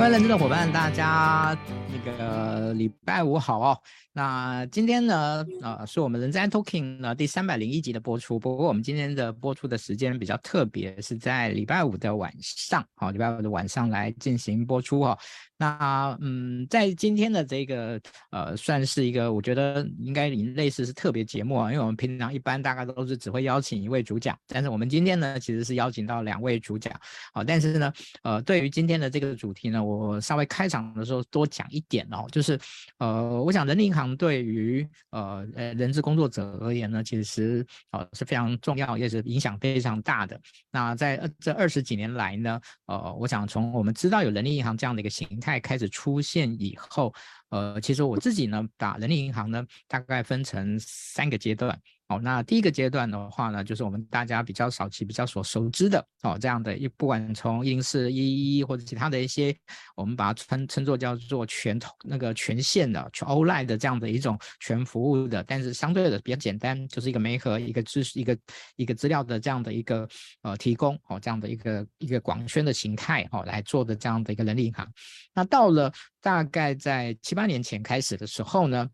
欢迎认真的伙伴，大家那个礼拜五好哦。那今天呢，呃，是我们人在 talking 呢第三百零一集的播出。不过我们今天的播出的时间比较特别，是在礼拜五的晚上，好，礼拜五的晚上来进行播出哈。那嗯，在今天的这个呃，算是一个我觉得应该类似是特别节目啊，因为我们平常一般大概都是只会邀请一位主讲，但是我们今天呢，其实是邀请到两位主讲，好，但是呢，呃，对于今天的这个主题呢，我稍微开场的时候多讲一点哦，就是呃，我想人力银行对于呃呃人资工作者而言呢，其实呃是非常重要，也是影响非常大的。那在这二十几年来呢，呃，我想从我们知道有人力银行这样的一个形态。开始出现以后，呃，其实我自己呢，把人力银行呢，大概分成三个阶段。好，那第一个阶段的话呢，就是我们大家比较早期、比较所熟知的哦，这样的一不管从一零四一一或者其他的一些，我们把它称称作叫做全那个全线的全 o l i 的这样的一种全服务的，但是相对的比较简单，就是一个媒合一个知识一个一个资料的这样的一个呃提供哦，这样的一个一个广宣的形态哦来做的这样的一个人力银行。那到了大概在七八年前开始的时候呢。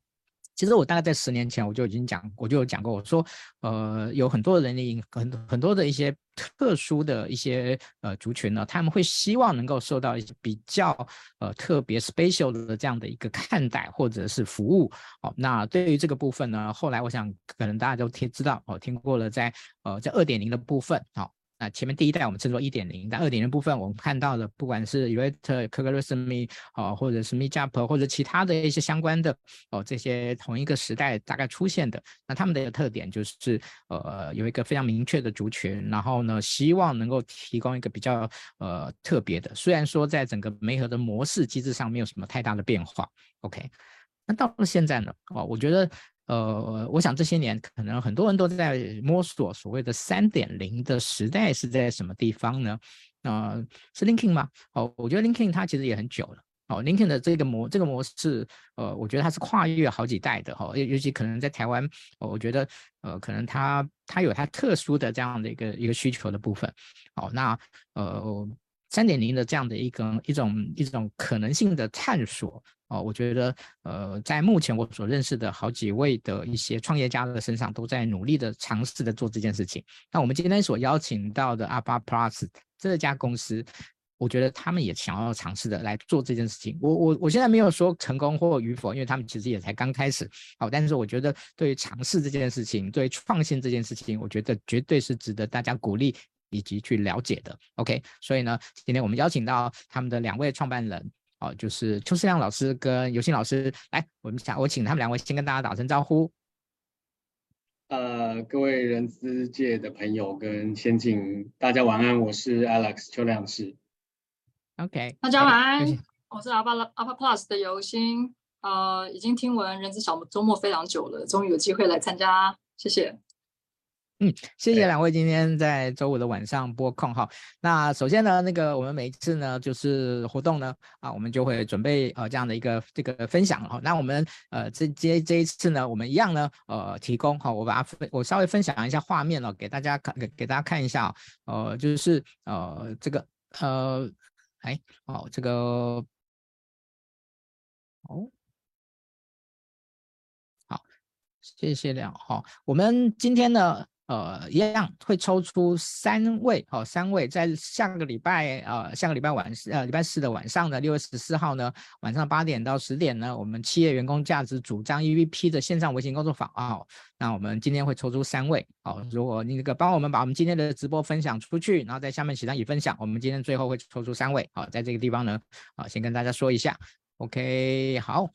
其实我大概在十年前我就已经讲，我就有讲过，我说，呃，有很多人力银很很多的一些特殊的一些呃族群呢，他们会希望能够受到一些比较呃特别 special 的这样的一个看待或者是服务。哦，那对于这个部分呢，后来我想可能大家都听知道哦，听过了在呃在二点零的部分，好、那前面第一代我们称作一点零，但二点零部分我们看到的，不管是 Yoast、CorelDRIV 啊，或者是 MeetJob 或者其他的一些相关的哦，这些同一个时代大概出现的，那他们的特点就是呃有一个非常明确的族群，然后呢希望能够提供一个比较呃特别的，虽然说在整个媒合的模式机制上没有什么太大的变化，OK，那到了现在呢，哦，我觉得。呃，我想这些年可能很多人都在摸索所谓的三点零的时代是在什么地方呢？呃，是 Linking 吗？哦，我觉得 LinkedIn 它其实也很久了。哦，LinkedIn 的这个模这个模式，呃，我觉得它是跨越好几代的哈。尤尤其可能在台湾，我觉得呃，可能它它有它特殊的这样的一个一个需求的部分。好，那呃。三点零的这样的一个一种一种可能性的探索哦，我觉得呃，在目前我所认识的好几位的一些创业家的身上，都在努力的尝试的做这件事情。那我们今天所邀请到的 a p a Plus 这家公司，我觉得他们也想要尝试的来做这件事情。我我我现在没有说成功或与否，因为他们其实也才刚开始。好，但是我觉得对于尝试这件事情，对于创新这件事情，我觉得绝对是值得大家鼓励。以及去了解的，OK，所以呢，今天我们邀请到他们的两位创办人，哦，就是邱世亮老师跟尤信老师，来，我们想我请他们两位先跟大家打声招呼。呃，各位人资界的朋友跟先进，大家晚安，我是 Alex 邱亮士。OK，大家晚安.我是 Alpha Alpha Plus 的游信，呃，已经听闻人资小周末非常久了，终于有机会来参加，谢谢。嗯，谢谢两位今天在周五的晚上拨空哈。那首先呢，那个我们每一次呢，就是活动呢，啊，我们就会准备呃这样的一个这个分享哈。那我们呃这这这一次呢，我们一样呢，呃提供哈，我把它分我稍微分享一下画面了，给大家看给给大家看一下，呃就是呃这个呃哎哦这个哦好，谢谢两哈。我们今天呢。呃，一样会抽出三位，哦，三位在下个礼拜，呃，下个礼拜晚，呃，礼拜四的晚上呢，六月十四号呢，晚上八点到十点呢，我们企业员工价值主张 EVP 的线上微型工作坊啊，哦，那我们今天会抽出三位，哦，如果你那个帮我们把我们今天的直播分享出去，然后在下面写上已分享，我们今天最后会抽出三位，好，哦，在这个地方呢，啊，先跟大家说一下，OK，好，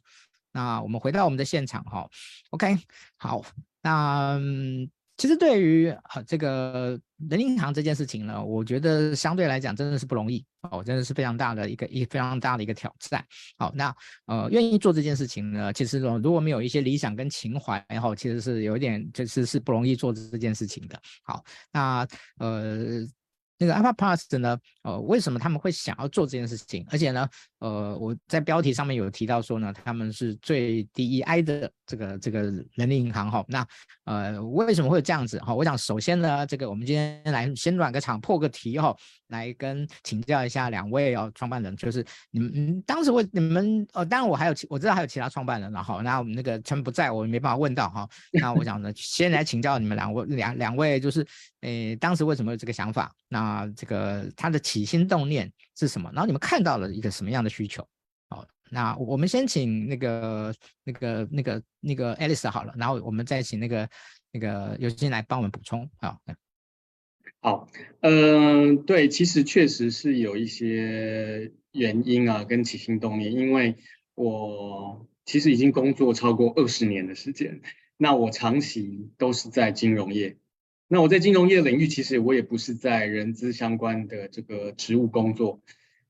那我们回到我们的现场，哈，哦，OK，好，那。嗯其实对于啊这个人力银行这件事情呢，我觉得相对来讲真的是不容易哦，真的是非常大的一个一非常大的一个挑战。好，那呃愿意做这件事情呢，其实如果没有一些理想跟情怀，然后其实是有一点就是是不容易做这件事情的。好，那呃。那个 Apple Pass 呢？呃，为什么他们会想要做这件事情？而且呢，呃，我在标题上面有提到说呢，他们是最 DEI 的这个这个人力银行哈。那呃，为什么会有这样子哈？我想首先呢，这个我们今天来先暖个场，破个题哈。来跟请教一下两位哦，创办人，就是你们，嗯，当时我你们哦，当然我还有我知道还有其他创办人，然后那我们那个他们不在，我没办法问到哈。那我想呢，先来请教你们两位两两位，就是诶，当时为什么有这个想法？那这个他的起心动念是什么？然后你们看到了一个什么样的需求？好，那我们先请那个那个那个那个 Alice 好了，然后我们再请那个那个尤金来帮我们补充啊。好，嗯、呃，对，其实确实是有一些原因啊，跟起心动念。因为我其实已经工作超过二十年的时间，那我长期都是在金融业。那我在金融业领域，其实我也不是在人资相关的这个职务工作，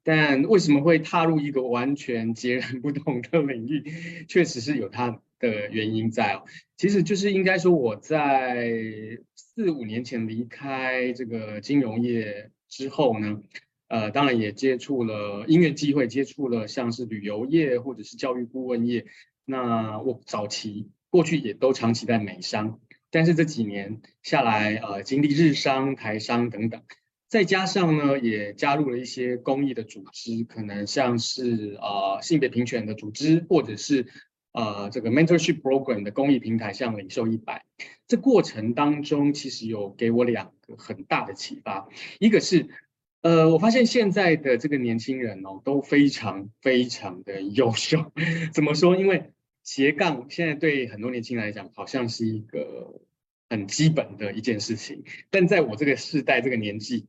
但为什么会踏入一个完全截然不同的领域，确实是有它的原因在哦。其实就是应该说我在。四五年前离开这个金融业之后呢，呃，当然也接触了音乐机会，接触了像是旅游业或者是教育顾问业。那我早期过去也都长期在美商，但是这几年下来，呃，经历日商、台商等等，再加上呢，也加入了一些公益的组织，可能像是呃性别平权的组织，或者是。呃，这个 mentorship program 的公益平台，像领袖一百，这过程当中其实有给我两个很大的启发。一个是，呃，我发现现在的这个年轻人哦，都非常非常的优秀。怎么说？因为斜杠现在对很多年轻人来讲，好像是一个很基本的一件事情。但在我这个世代、这个年纪，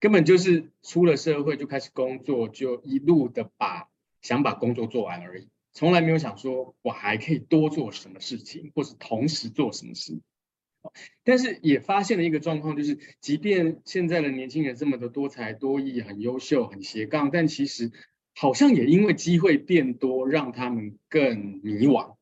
根本就是出了社会就开始工作，就一路的把想把工作做完而已。从来没有想说我还可以多做什么事情，或是同时做什么事。但是也发现了一个状况，就是即便现在的年轻人这么的多才多艺、很优秀、很斜杠，但其实好像也因为机会变多，让他们更迷惘。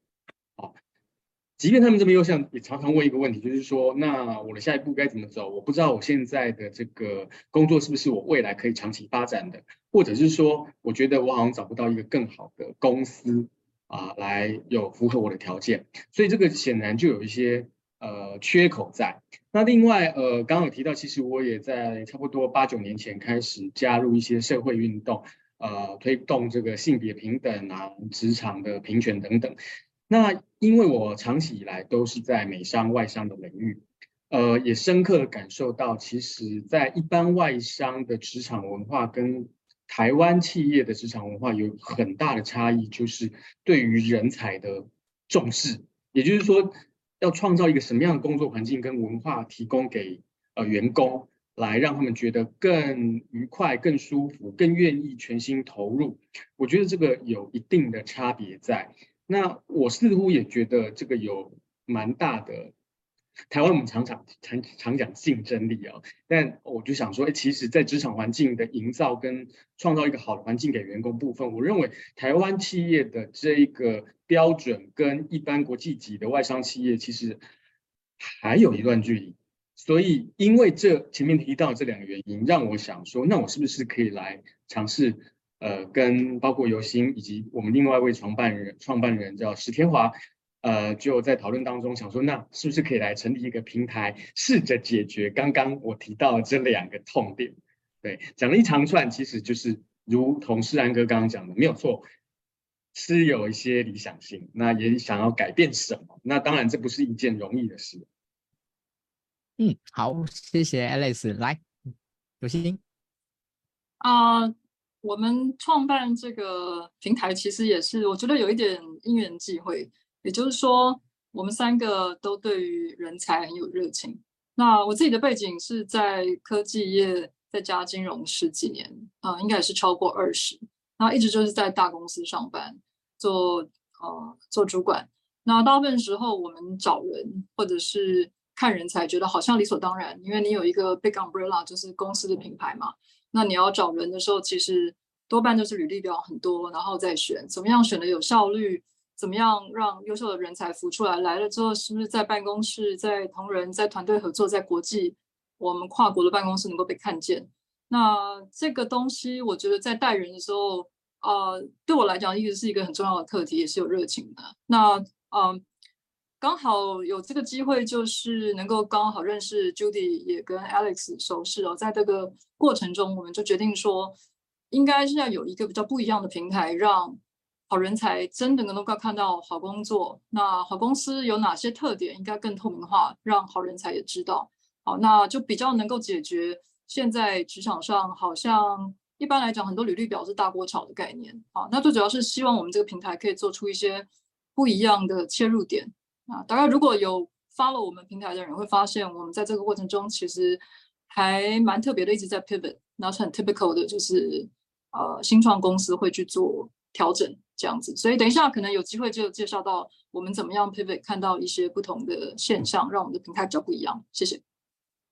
即便他们这么优秀，也常常问一个问题，就是说，那我的下一步该怎么走？我不知道我现在的这个工作是不是我未来可以长期发展的，或者是说，我觉得我好像找不到一个更好的公司啊，来有符合我的条件，所以这个显然就有一些呃缺口在。那另外呃，刚刚有提到，其实我也在差不多八九年前开始加入一些社会运动，呃，推动这个性别平等啊、职场的平权等等。那因为我长期以来都是在美商外商的领域，呃，也深刻的感受到，其实，在一般外商的职场文化跟台湾企业的职场文化有很大的差异，就是对于人才的重视，也就是说，要创造一个什么样的工作环境跟文化，提供给呃员工，来让他们觉得更愉快、更舒服、更愿意全心投入。我觉得这个有一定的差别在。那我似乎也觉得这个有蛮大的，台湾我们常常常常讲竞争力啊，但我就想说，哎，其实，在职场环境的营造跟创造一个好的环境给员工部分，我认为台湾企业的这一个标准跟一般国际级的外商企业其实还有一段距离。所以，因为这前面提到这两个原因，让我想说，那我是不是可以来尝试？呃，跟包括尤鑫以及我们另外一位创办人，创办人叫石天华，呃，就在讨论当中想说，那是不是可以来成立一个平台，试着解决刚刚我提到的这两个痛点？对，讲了一长串，其实就是如同诗然哥刚刚讲的，没有错，是有一些理想性，那也想要改变什么？那当然这不是一件容易的事。嗯，好，谢谢 Alice，来，游星啊。Uh 我们创办这个平台，其实也是我觉得有一点因缘际会。也就是说，我们三个都对于人才很有热情。那我自己的背景是在科技业，在家金融十几年，啊、呃，应该也是超过二十。然后一直就是在大公司上班，做呃做主管。那大部分时候，我们找人或者是看人才，觉得好像理所当然，因为你有一个 big umbrella，就是公司的品牌嘛。那你要找人的时候，其实多半都是履历表很多，然后再选怎么样选的有效率，怎么样让优秀的人才浮出来。来了之后，是不是在办公室、在同仁、在团队合作、在国际，我们跨国的办公室能够被看见？那这个东西，我觉得在带人的时候，呃，对我来讲一直是一个很重要的课题，也是有热情的。那嗯、刚好有这个机会，就是能够刚好认识 Judy，也跟 Alex 熟识哦。在这个过程中，我们就决定说，应该是要有一个比较不一样的平台，让好人才真的能够看到好工作。那好公司有哪些特点，应该更透明化，让好人才也知道。好，那就比较能够解决现在职场上好像一般来讲，很多履历表是大锅炒的概念。好，那最主要是希望我们这个平台可以做出一些不一样的切入点。啊，当然如果有 follow 我们平台的人会发现，我们在这个过程中其实还蛮特别的，一直在 pivot，那是很 typical 的，就是呃新创公司会去做调整这样子。所以等一下可能有机会就介绍到我们怎么样 pivot，看到一些不同的现象，让我们的平台比较不一样。谢谢。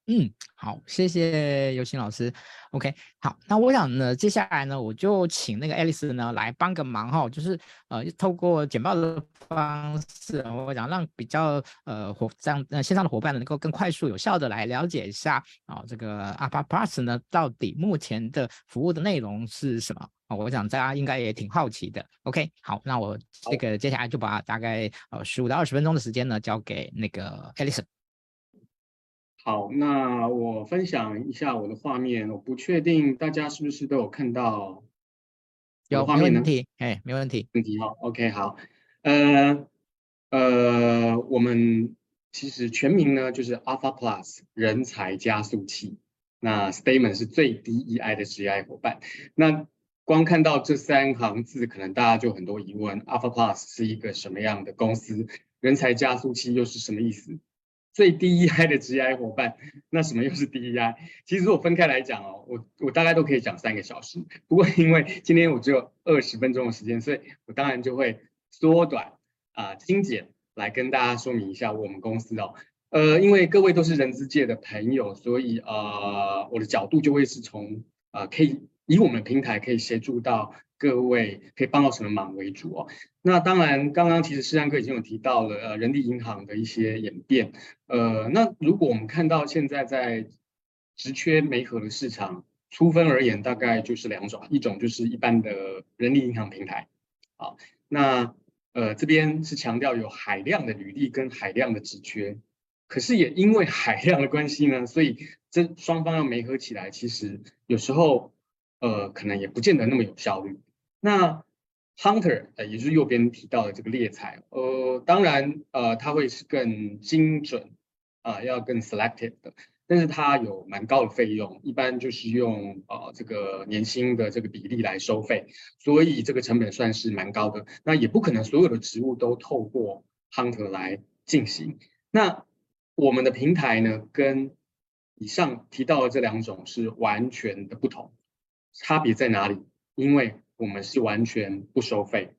嗯，好，谢谢尤鑫老师。OK，好，那我想呢，接下来呢，我就请那个 Alice 呢来帮个忙哈，就是呃，透过简报的方式，我想让比较呃伙这样呃线上的伙伴呢，能够更快速有效的来了解一下啊、哦，这个 Alpha Plus 呢，到底目前的服务的内容是什么啊、哦？我想大家应该也挺好奇的。OK，好，那我这个接下来就把大概呃十五到二十分钟的时间呢，交给那个 Alice。好，那我分享一下我的画面。我不确定大家是不是都有看到有画面呢？有，没问题，哎，没问题，问题好，OK，好，呃呃，我们其实全名呢就是 Alpha Plus 人才加速器。那 Statement 是最低 EI 的 GI 伙伴。那光看到这三行字，可能大家就很多疑问：Alpha Plus 是一个什么样的公司？人才加速器又是什么意思？最 DEI 的职涯伙伴，那什么又是 DEI？其实我分开来讲哦，我我大概都可以讲三个小时。不过因为今天我只有二十分钟的时间，所以我当然就会缩短啊、精简来跟大家说明一下我们公司哦。呃，因为各位都是人资界的朋友，所以呃我的角度就会是从呃可以以我们平台可以协助到。各位可以帮到什么忙为主哦？那当然，刚刚其实世安哥已经有提到了，呃，人力银行的一些演变。呃，那如果我们看到现在在职缺媒合的市场，粗分而言，大概就是两种，一种就是一般的人力银行平台，啊，那呃这边是强调有海量的履历跟海量的职缺，可是也因为海量的关系呢，所以这双方要媒合起来，其实有时候。呃，可能也不见得那么有效率。那 hunter，呃，也就是右边提到的这个猎才，呃，当然，呃，它会是更精准，啊、呃，要更 selective 的，但是它有蛮高的费用，一般就是用呃这个年薪的这个比例来收费，所以这个成本算是蛮高的。那也不可能所有的职务都透过 hunter 来进行。那我们的平台呢，跟以上提到的这两种是完全的不同。差别在哪里？因为我们是完全不收费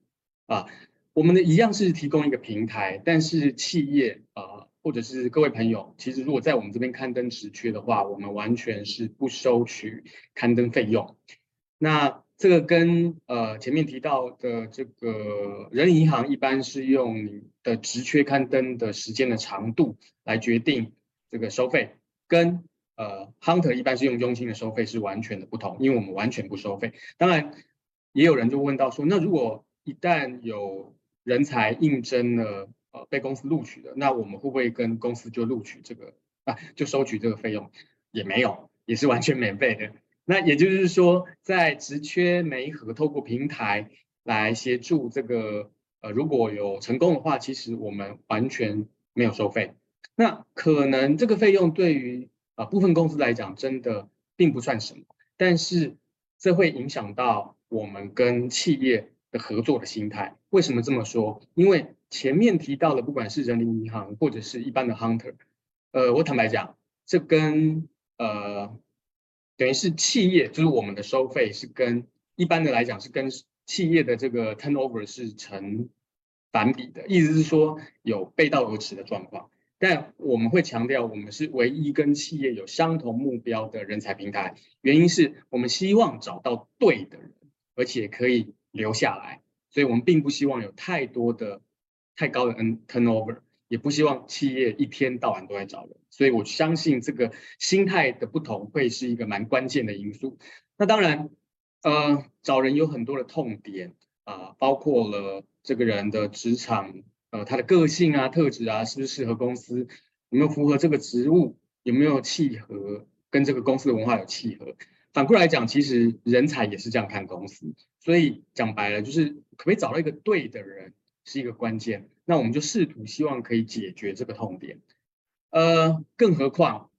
啊，我们的一样是提供一个平台，但是企业啊，或者是各位朋友，其实如果在我们这边刊登职缺的话，我们完全是不收取刊登费用。那这个跟呃前面提到的这个人银行一般是用你的职缺刊登的时间的长度来决定这个收费，跟。呃，Hunter 一般是用佣金的收费是完全的不同，因为我们完全不收费。当然，也有人就问到说，那如果一旦有人才应征了，呃，被公司录取的，那我们会不会跟公司就录取这个啊，就收取这个费用？也没有，也是完全免费的。那也就是说，在职缺媒合透过平台来协助这个，呃，如果有成功的话，其实我们完全没有收费。那可能这个费用对于啊，部分公司来讲，真的并不算什么，但是这会影响到我们跟企业的合作的心态。为什么这么说？因为前面提到的，不管是人民银行或者是一般的 hunter，呃，我坦白讲，这跟呃等于是企业，就是我们的收费是跟一般的来讲是跟企业的这个 turnover 是成反比的，意思是说有背道而驰的状况。但我们会强调，我们是唯一跟企业有相同目标的人才平台。原因是我们希望找到对的人，而且可以留下来。所以我们并不希望有太多的、太高的 turnover，也不希望企业一天到晚都在找人。所以我相信这个心态的不同会是一个蛮关键的因素。那当然，呃，找人有很多的痛点啊，包括了这个人的职场。呃他的个性啊、特质啊，是不是适合公司，有没有符合这个职务，有没有契合跟这个公司的文化有契合。反过来讲，其实人才也是这样看公司，所以讲白了，就是可不可以找到一个对的人是一个关键。那我们就试图希望可以解决这个痛点。呃，更何况，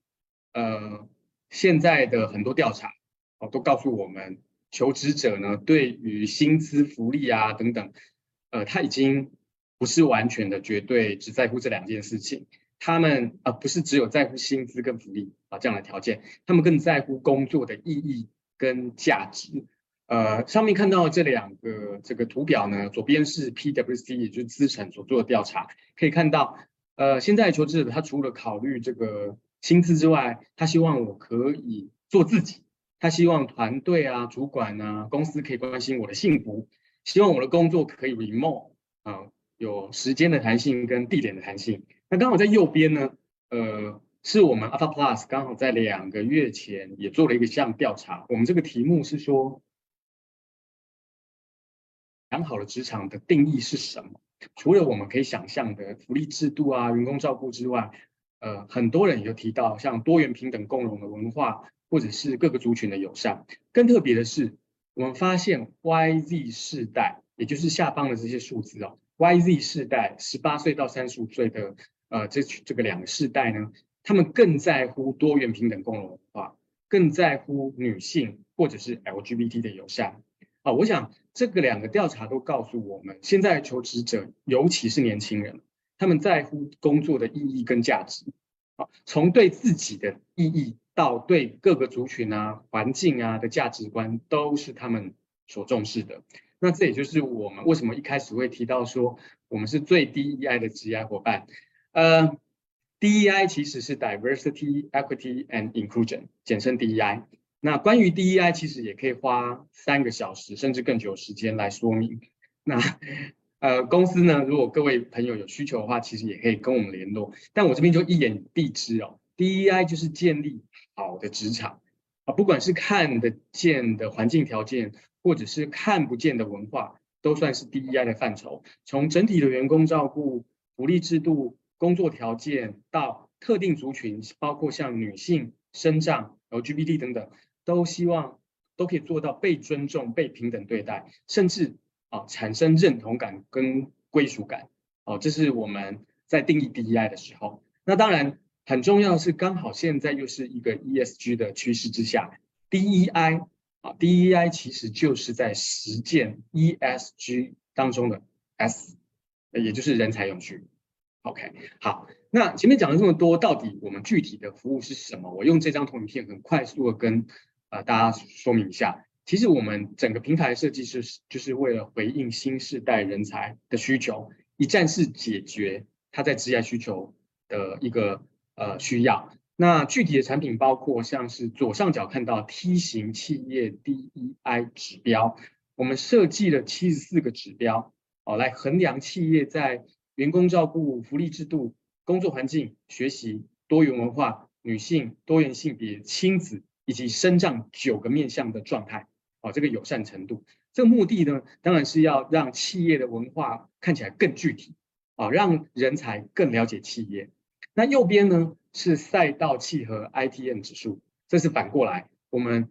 呃，现在的很多调查哦，都告诉我们，求职者呢，对于薪资、福利啊等等，呃，他已经不是完全的绝对只在乎这两件事情。他们啊、不是只有在乎薪资跟福利啊这样的条件，他们更在乎工作的意义跟价值。呃，上面看到这两个这个图表呢，左边是 PwC，也就是资诚所做的调查，可以看到，呃，现在求职者他除了考虑这个薪资之外，他希望我可以做自己，他希望团队啊、主管啊、公司可以关心我的幸福，希望我的工作可以 remote 啊、有时间的弹性跟地点的弹性。那刚好在右边呢，呃，是我们 Alpha Plus 刚好在两个月前也做了一个项调查。我们这个题目是说，良好的职场的定义是什么？除了我们可以想象的福利制度啊、员工照顾之外，呃，很多人也有提到像多元、平等、共融的文化，或者是各个族群的友善。更特别的是，我们发现 YZ 世代，也就是下方的这些数字哦，YZ 世代十八岁到三十五岁的。呃，这这个两个世代呢，他们更在乎多元平等共融文化，更在乎女性或者是 LGBT 的友善。啊、我想这个两个调查都告诉我们，现在求职者，尤其是年轻人，他们在乎工作的意义跟价值。啊、从对自己的意义到对各个族群啊、环境啊的价值观，都是他们所重视的。那这也就是我们为什么一开始会提到说，我们是最低 EI 的职业伙伴。呃，DEI 其实是 Diversity, Equity and Inclusion，简称 DEI。那关于 DEI，其实也可以花三个小时甚至更久时间来说明。那呃，公司呢，如果各位朋友有需求的话，其实也可以跟我们联络。但我这边就一言蔽之哦，DEI 就是建立好的职场啊，不管是看得见的环境条件，或者是看不见的文化，都算是 DEI 的范畴。从整体的员工照顾、福利制度。工作条件到特定族群，包括像女性、生障、LGBT 等等，都希望都可以做到被尊重、被平等对待，甚至啊产生认同感跟归属感。哦，这是我们在定义 DEI 的时候。那当然很重要的是，刚好现在又是一个 ESG 的趋势之下，DEI 啊 DEI 其实就是在实践 ESG 当中的 S，也就是人才永续。OK，好，那前面讲了这么多，到底我们具体的服务是什么？我用这张投影片很快速的跟呃大家说明一下。其实我们整个平台设计是就是为了回应新时代人才的需求，一站式解决他在职业需求的一个呃需要。那具体的产品包括像是左上角看到 T 型企业 DEI 指标，我们设计了七十四个指标哦，来衡量企业在员工照顾、福利制度、工作环境、学习、多元文化、女性、多元性别、亲子以及生长九个面向的状态，哦，这个友善程度，这个目的呢，当然是要让企业的文化看起来更具体，啊，让人才更了解企业。那右边呢是赛道契合 ITM 指数，这是反过来，我们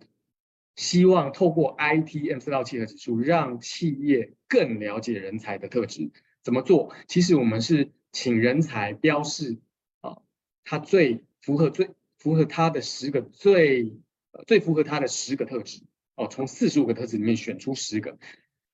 希望透过 ITM 赛道契合指数，让企业更了解人才的特质。怎么做？其实我们是请人才标示啊，他最符合最符合他的十个最最符合他的十个特质哦，从四十五个特质里面选出十个。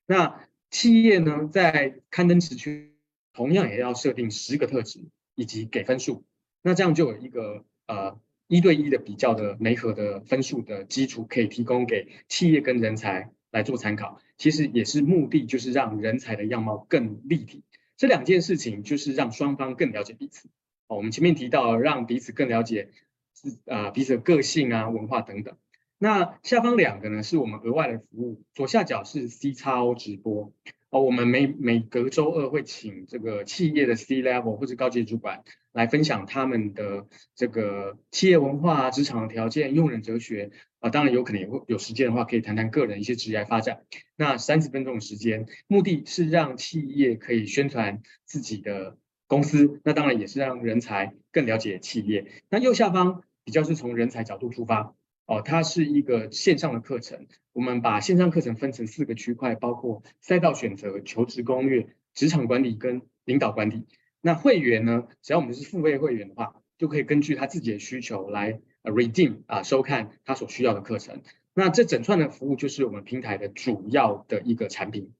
那企业呢，在刊登职缺，同样也要设定十个特质以及给分数。那这样就有一个呃一对一的比较的媒合的分数的基础，可以提供给企业跟人才来做参考。其实也是目的，就是让人才的样貌更立体。这两件事情就是让双方更了解彼此。哦，我们前面提到让彼此更了解自啊彼此的个性啊文化等等。那下方两个呢是我们额外的服务。左下角是 CXO 直播。哦，我们每每隔周二会请这个企业的 C level 或者高级主管来分享他们的这个企业文化、职场条件、用人哲学。啊，当然有可能也会有时间的话，可以谈谈个人一些职业发展。那三十分钟的时间，目的是让企业可以宣传自己的公司，那当然也是让人才更了解企业。那右下方比较是从人才角度出发，哦，它是一个线上的课程，我们把线上课程分成四个区块，包括赛道选择、求职攻略、职场管理跟领导管理。那会员呢，只要我们是付费会员的话，就可以根据他自己的需求来。呃，redeem 啊，收看他所需要的课程。那这整串的服务就是我们平台的主要的一个产品。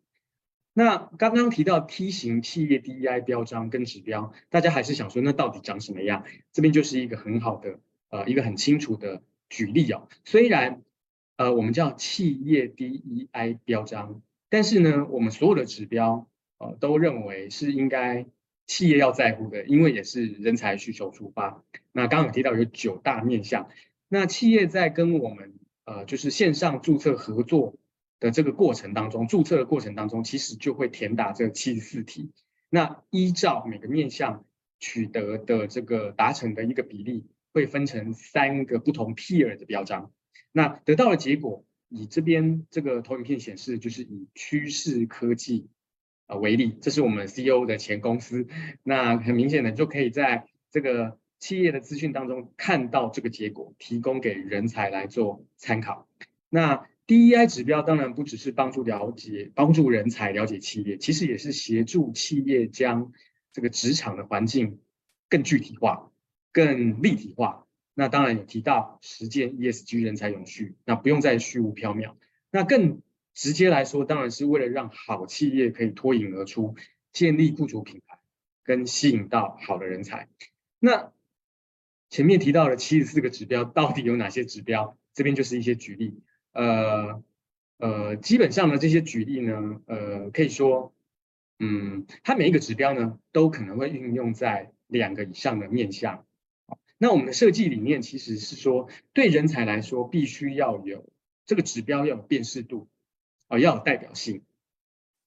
那刚刚提到 T 型企业 DEI 标章跟指标，大家还是想说，那到底长什么样？这边就是一个很好的呃，一个很清楚的举例哦。虽然呃，我们叫企业 DEI 标章，但是呢，我们所有的指标呃，都认为是应该。企业要在乎的，因为也是人才需求出发。那刚刚有提到有九大面向，那企业在跟我们呃就是线上注册合作的这个过程当中，注册的过程当中，其实就会填答这七十四题。那依照每个面向取得的这个达成的一个比例，会分成三个不同 peer 的标章。那得到的结果，以这边这个投影片显示，就是以趋势科技啊。为例，这是我们 CEO 的前公司，那很明显的就可以在这个企业的资讯当中看到这个结果，提供给人才来做参考。那 DEI 指标当然不只是帮助了解、帮助人才了解企业，其实也是协助企业将这个职场的环境更具体化、更立体化。那当然有提到实践 ESG 人才永续，那不用再虚无缥缈，那更。直接来说，当然是为了让好企业可以脱颖而出，建立雇主品牌，跟吸引到好的人才。那前面提到的七十四个指标，到底有哪些指标？这边就是一些举例。呃呃，基本上呢，这些举例呢，呃，可以说，嗯，它每一个指标呢，都可能会运用在两个以上的面向。那我们的设计理念其实是说，对人才来说，必须要有这个指标要有辨识度。哦，要有代表性，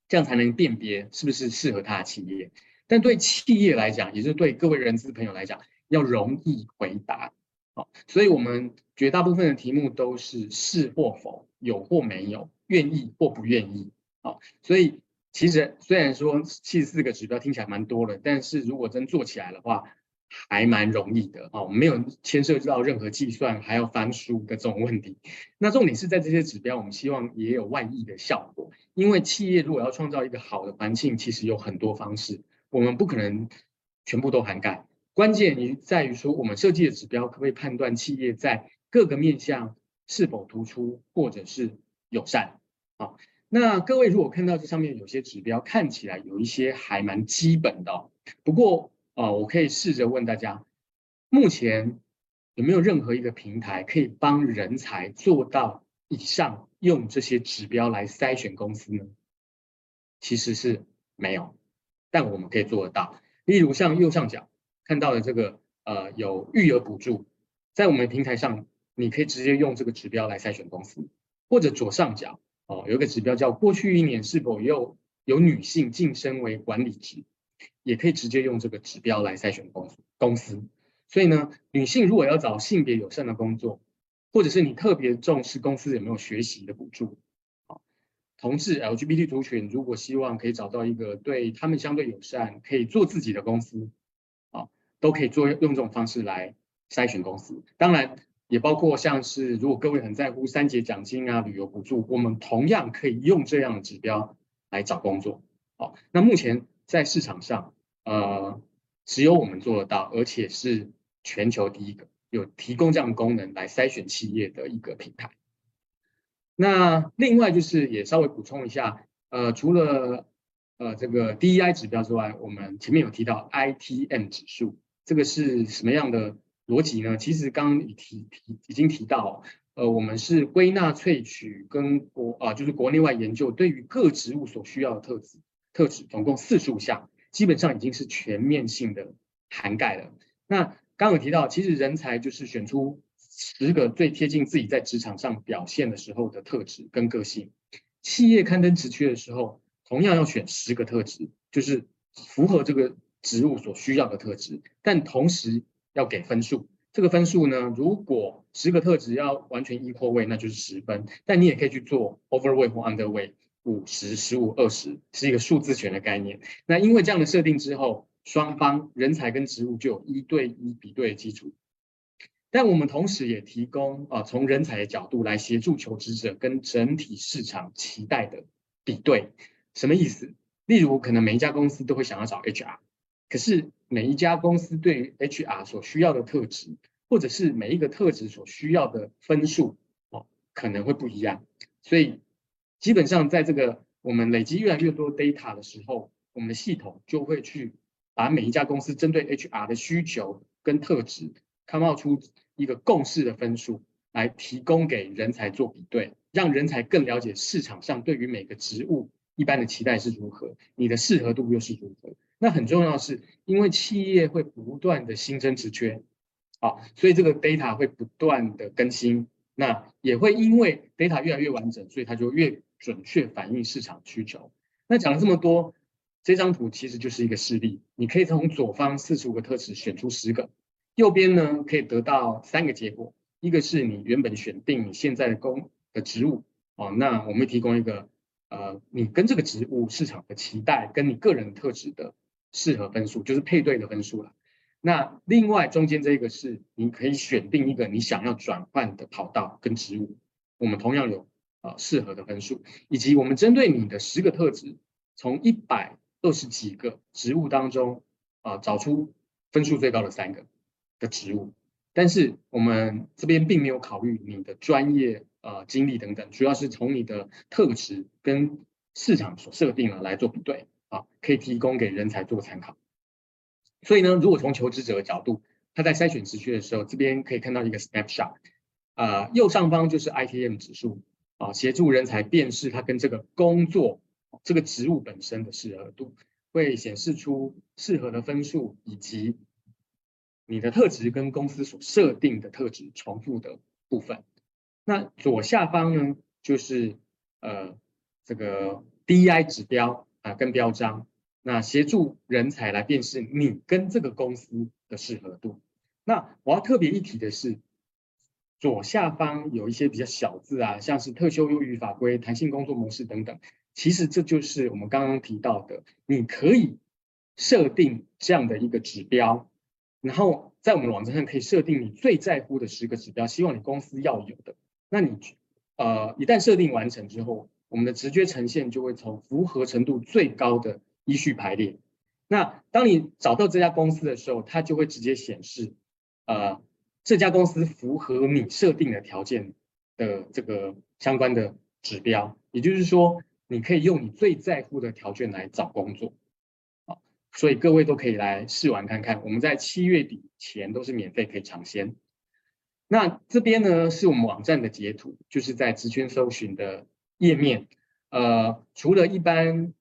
这样才能辨别是不是适合他的企业。但对企业来讲，也就是对各位人资朋友来讲，要容易回答。好，所以我们绝大部分的题目都是是或否，有或没有，愿意或不愿意。好，所以其实虽然说七十四个指标听起来蛮多了，但是如果真做起来的话，还蛮容易的哦，没有牵涉到任何计算，还要翻书的这种问题。那重点是在这些指标，我们希望也有万益的效果。因为企业如果要创造一个好的环境，其实有很多方式，我们不可能全部都涵盖。关键于在于说，我们设计的指标可不可以判断企业在各个面向是否突出，或者是友善。好，那各位如果看到这上面有些指标，看起来有一些还蛮基本的，不过。哦，我可以试着问大家，目前有没有任何一个平台可以帮人才做到以上用这些指标来筛选公司呢？其实是没有，但我们可以做得到。例如像右上角看到的这个，呃，有育儿补助，在我们平台上，你可以直接用这个指标来筛选公司，或者左上角哦，有一个指标叫过去一年是否有有女性晋升为管理职。也可以直接用这个指标来筛选公司公司，所以呢，女性如果要找性别友善的工作，或者是你特别重视公司有没有学习的补助，啊，同志 LGBT 族群如果希望可以找到一个对他们相对友善、可以做自己的公司，啊，都可以做用这种方式来筛选公司。当然，也包括像是如果各位很在乎三节奖金啊、旅游补助，我们同样可以用这样的指标来找工作。好，那目前。在市场上，呃，只有我们做得到，而且是全球第一个有提供这样的功能来筛选企业的一个平台。那另外就是也稍微补充一下，呃，除了呃这个 DEI 指标之外，我们前面有提到 ITM 指数，这个是什么样的逻辑呢？其实刚刚已提提已经提到，呃，我们是归纳萃取跟国啊，就是国内外研究对于各职务所需要的特质。特质总共四十五项，基本上已经是全面性的涵盖了。那刚有提到，其实人才就是选出十个最贴近自己在职场上表现的时候的特质跟个性。企业刊登职缺的时候，同样要选十个特质，就是符合这个职务所需要的特质，但同时要给分数，这个分数呢，如果十个特质要完全 equal weight，那就是十分。但你也可以去做 overweight 或 underweight，五十、十五、二十是一个数字权的概念。那因为这样的设定之后，双方人才跟职务就有一对一比对的基础。但我们同时也提供啊，从人才的角度来协助求职者跟整体市场期待的比对。什么意思？例如，可能每一家公司都会想要找 HR。可是每一家公司对于 HR 所需要的特质，或者是每一个特质所需要的分数哦，可能会不一样。所以基本上在这个我们累积越来越多 data 的时候，我们的系统就会去把每一家公司针对 HR 的需求跟特质，come out 出一个共识的分数，来提供给人才做比对，让人才更了解市场上对于每个职务一般的期待是如何，你的适合度又是如何。那很重要的是，因为企业会不断的新增职缺，啊，所以这个 data 会不断的更新。那也会因为 data 越来越完整，所以它就越准确反映市场需求。那讲了这么多，这张图其实就是一个示例。你可以从左方四十五个特质选出十个，右边呢可以得到三个结果。一个是你原本选定你现在的工的职务，哦，那我们提供一个呃，你跟这个职务市场的期待，跟你个人特质的。适合分数就是配对的分数了。那另外中间这个是你可以选定一个你想要转换的跑道跟职务，我们同样有啊适合的分数，以及我们针对你的十个特质，从一百二十几个职务当中啊找出分数最高的三个的职务。但是我们这边并没有考虑你的专业啊经历等等，主要是从你的特质跟市场所设定的来做比对。啊，可以提供给人才做参考。所以呢，如果从求职者的角度，他在筛选职缺的时候，这边可以看到一个 snapshot，啊，右上方就是 ITM 指数啊，协助人才辨识他跟这个工作这个职务本身的适合度，会显示出适合的分数以及你的特质跟公司所设定的特质重复的部分。那左下方呢，就是呃这个 DI 指标。啊，跟标章，那协助人才来辨识你跟这个公司的适合度。那我要特别一提的是，左下方有一些比较小字啊，像是特休优遇法规、弹性工作模式等等。其实这就是我们刚刚提到的，你可以设定这样的一个指标，然后在我们网站上可以设定你最在乎的十个指标，希望你公司要有的。那你呃，一旦设定完成之后。我们的直觉呈现就会从符合程度最高的依序排列。那当你找到这家公司的时候，它就会直接显示，呃，这家公司符合你设定的条件的这个相关的指标。也就是说，你可以用你最在乎的条件来找工作。好，所以各位都可以来试玩看看。我们在七月底前都是免费可以尝鲜。那这边呢，是我们网站的截图，就是在职圈搜寻的。页面，呃，除了一般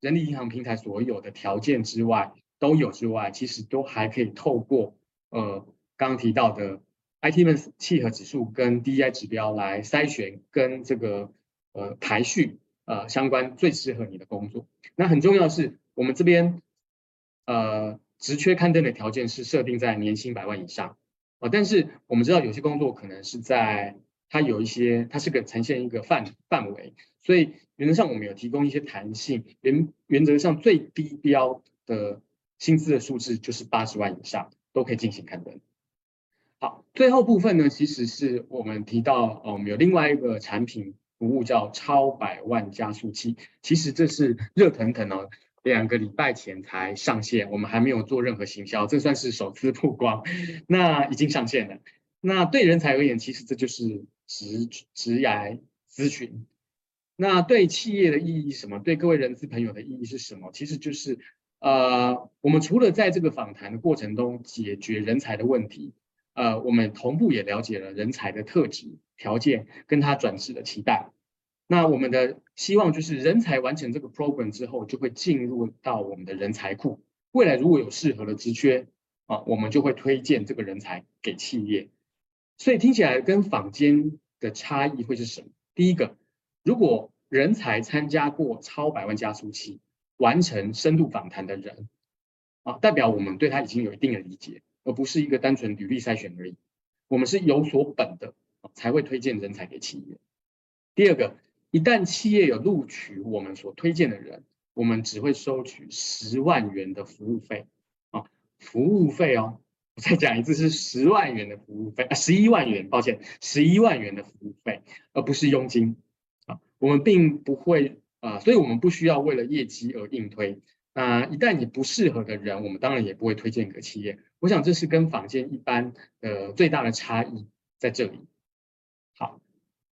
人力银行平台所有的条件之外，都有之外，其实都还可以透过呃刚刚提到的 ITM 契合指数跟 DEI 指标来筛选跟这个呃排序呃相关最适合你的工作。那很重要的是，我们这边呃职缺刊登的条件是设定在年薪百万以上啊，呃，但是我们知道有些工作可能是在它有一些，它是个呈现一个范范围，所以原则上我们有提供一些弹性。原原则上最低标的薪资的数字就是八十万以上都可以进行刊登。好，最后部分呢，其实是我们提到，哦，我们有另外一个产品服务叫超百万加速器，其实这是热腾腾哦，两个礼拜前才上线，我们还没有做任何行销，这算是首次曝光，那已经上线了。那对人才而言，其实这就是。职职涯咨询，那对企业的意义是什么？对各位人资朋友的意义是什么？其实就是，呃，我们除了在这个访谈的过程中解决人才的问题，呃，我们同步也了解了人才的特质、条件跟他转职的期待。那我们的希望就是，人才完成这个 program 之后，就会进入到我们的人才库。未来如果有适合的职缺啊，我们就会推荐这个人才给企业。所以听起来跟坊间的差异会是什么？第一个，如果人才参加过超百万加速器，完成深度访谈的人，啊，代表我们对他已经有一定的理解，而不是一个单纯履历筛选而已。我们是有所本的，才会推荐人才给企业。第二个，一旦企业有录取我们所推荐的人，我们只会收取十万元的服务费啊，服务费哦。我再讲一次，是十万元的服务费啊，十一万元，抱歉，十一万元的服务费，而不是佣金啊。我们并不会啊，所以我们不需要为了业绩而硬推。那一旦你不适合的人，我们当然也不会推荐给企业。我想这是跟坊间一般的最大的差异在这里。好，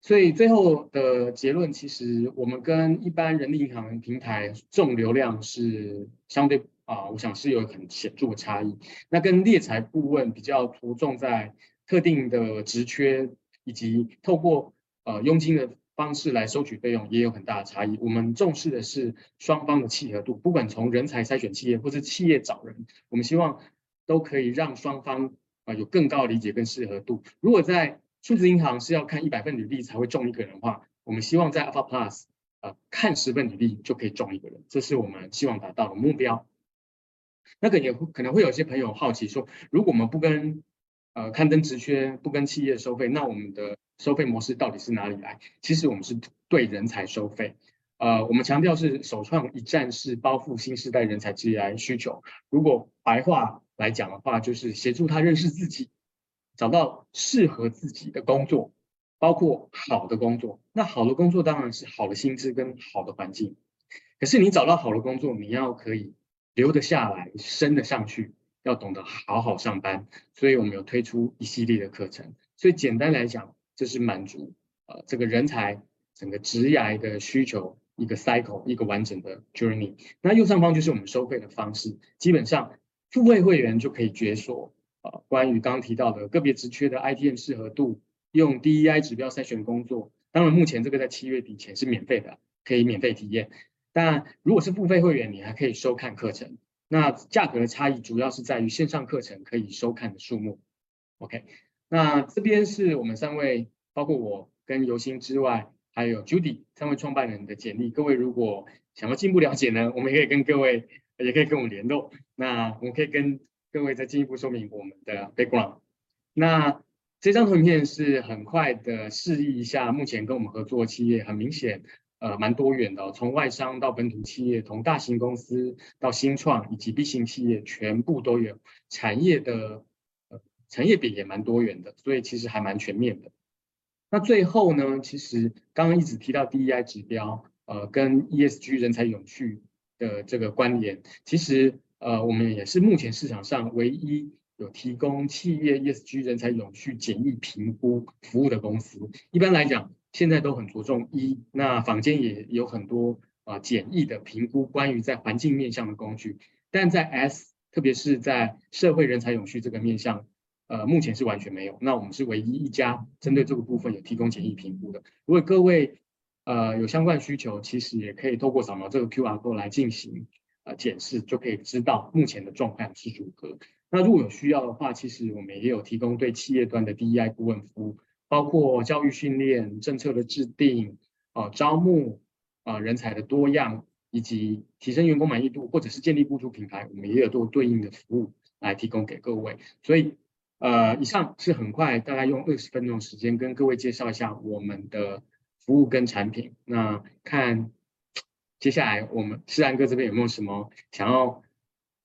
所以最后的结论，其实我们跟一般人力银行平台重流量是相对。啊，我想是有很显著的差异。那跟猎才顾问比较着重在特定的职缺，以及透过呃佣金的方式来收取费用，也有很大的差异。我们重视的是双方的契合度，不管从人才筛选企业，或是企业找人，我们希望都可以让双方啊、有更高的理解跟适合度。如果在数字银行是要看一百份履历才会中一个人的话，我们希望在 Alpha Plus 呃看十份履历就可以中一个人，这是我们希望达到的目标。那个也可能会有些朋友好奇说，如果我们不跟呃刊登职缺，不跟企业收费，那我们的收费模式到底是哪里来？其实我们是对人才收费，呃，我们强调是首创一站式包覆新时代人才职业需求。如果白话来讲的话，就是协助他认识自己，找到适合自己的工作，包括好的工作。那好的工作当然是好的薪资跟好的环境。可是你找到好的工作，你要可以。留得下来，升得上去，要懂得好好上班。所以我们有推出一系列的课程。所以简单来讲，这是满足呃这个人才整个职涯的需求一个 cycle 一个完整的 journey。那右上方就是我们收费的方式，基本上付费会员就可以解锁呃关于刚提到的个别职缺的 ITM 适合度，用 DEI 指标筛选工作。当然目前这个在七月底前是免费的，可以免费体验。但如果是付费会员，你还可以收看课程。那价格的差异主要是在于线上课程可以收看的数目。OK，那这边是我们三位，包括我跟尤欣之外，还有 Judy 三位创办人的简历。各位如果想要进一步了解呢，我们也可以跟各位，也可以跟我们联络。那我们可以跟各位再进一步说明我们的 background。那这张图片是很快的示意一下，目前跟我们合作企业很明显。呃，蛮多元的，从外商到本土企业，从大型公司到新创以及 B 型企业，全部都有。产业的呃产业别也蛮多元的，所以其实还蛮全面的。那最后呢，其实刚刚一直提到 DEI 指标，呃，跟 ESG 人才永续的这个关联，其实呃我们也是目前市场上唯一有提供企业 ESG 人才永续简易评估服务的公司。一般来讲。现在都很着重一那坊间也有很多啊简易的评估关于在环境面向的工具，但在 S，特别是在社会人才永续这个面向，呃，目前是完全没有。那我们是唯一一家针对这个部分有提供简易评估的。如果各位呃有相关需求，其实也可以透过扫描这个 QR code 来进行呃检视，就可以知道目前的状况是如何。那如果有需要的话，其实我们也有提供对企业端的 DEI 顾问服务。包括教育训练、政策的制定、啊招募啊人才的多样，以及提升员工满意度，或者是建立雇主品牌，我们也有做对应的服务来提供给各位。所以，呃，以上是很快，大概用二十分钟时间跟各位介绍一下我们的服务跟产品。那看接下来我们世安哥这边有没有什么想要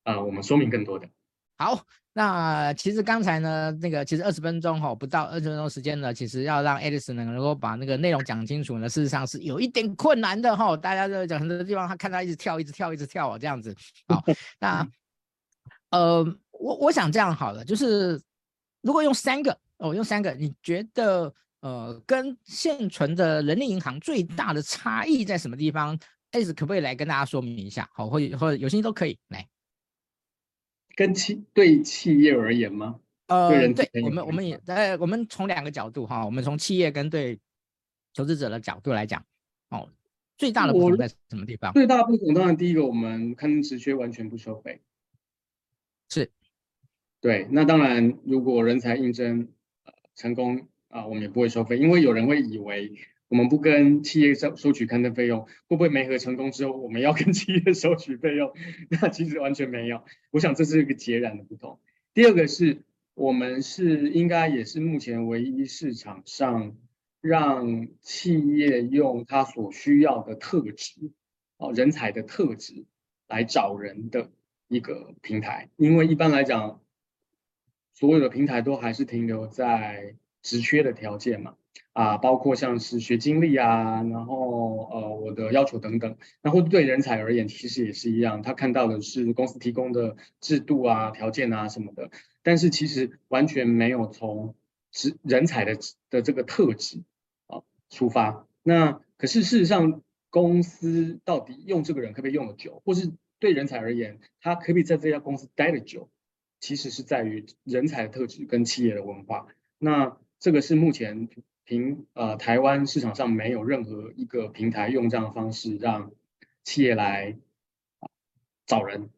呃我们说明更多的？好。那其实刚才呢，那个其实二十分钟哈，不到二十分钟时间呢，其实要让 Alice 能够把那个内容讲清楚呢，事实上是有一点困难的哈。大家都讲很多地方，他看他一直跳，一直跳，一直跳这样子。好，那呃，我我想这样好了，就是如果用三个哦，用三个，你觉得呃，跟现存的人力银行最大的差异在什么地方？Alice 可不可以来跟大家说明一下？好，或者或者有兴趣都可以来。跟企对企业而言吗？呃，对，对我们我们也呃，我们从两个角度哈，我们从企业跟对求职者的角度来讲，哦，最大的不同在什么地方？最大的不同当然第一个，我们看职缺完全不收费，是，对。那当然，如果人才应征呃成功啊，我们也不会收费，因为有人会以为。我们不跟企业收收取刊登费用，会不会没合成功之后，我们要跟 企业收取费用？那其实完全没有。我想这是一个截然的不同。第二个是我们是应该也是目前唯一市场上让企业用他所需要的特质，哦，人才的特质来找人的一个平台。因为一般来讲，所有的平台都还是停留在职缺的条件嘛。啊，包括像是学经历啊，然后呃，我的要求等等，然后对人才而言，其实也是一样，他看到的是公司提供的制度啊、条件啊什么的，但是其实完全没有从职人才的的这个特质啊出发。那可是事实上，公司到底用这个人可不可以用得久，或是对人才而言，他可不可以在这家公司待得久，其实是在于人才的特质跟企业的文化。那这个是目前。平呃，台湾市场上没有任何一个平台用这样的方式让企业来找人。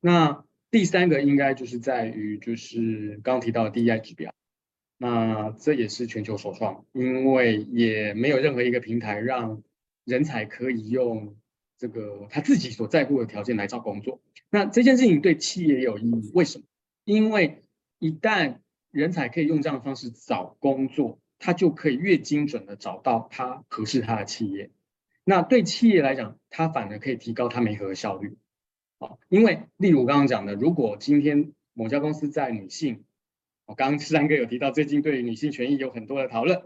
那第三个应该就是在于就是刚提到的 DEI 指标，那这也是全球首创，因为也没有任何一个平台让人才可以用这个他自己所在乎的条件来找工作。那这件事情对企业也有意义，为什么？因为一旦人才可以用这样的方式找工作。他就可以越精准的找到他合适他的企业，那对企业来讲，他反而可以提高他媒合的效率，啊，因为例如我刚刚讲的，如果今天某家公司在女性，我刚刚三哥有提到最近对于女性权益有很多的讨论，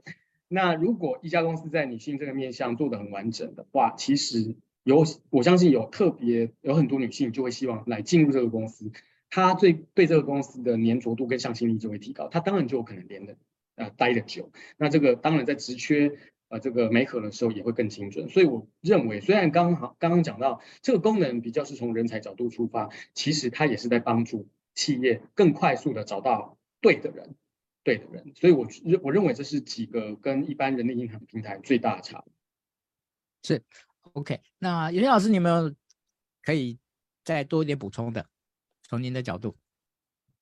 那如果一家公司在女性这个面向做得很完整的话，其实有我相信有特别有很多女性就会希望来进入这个公司，他对对这个公司的粘着度跟向心力就会提高，他当然就有可能连的。呃，待的久，那这个当然在职缺呃这个媒合的时候也会更精准。所以我认为，虽然刚好刚刚讲到这个功能比较是从人才角度出发，其实它也是在帮助企业更快速的找到对的人，对的人。所以我认我认为这是几个跟一般人力银行平台最大的差。是，OK。那尤金老师，你有没有可以再多一点补充的？从您的角度。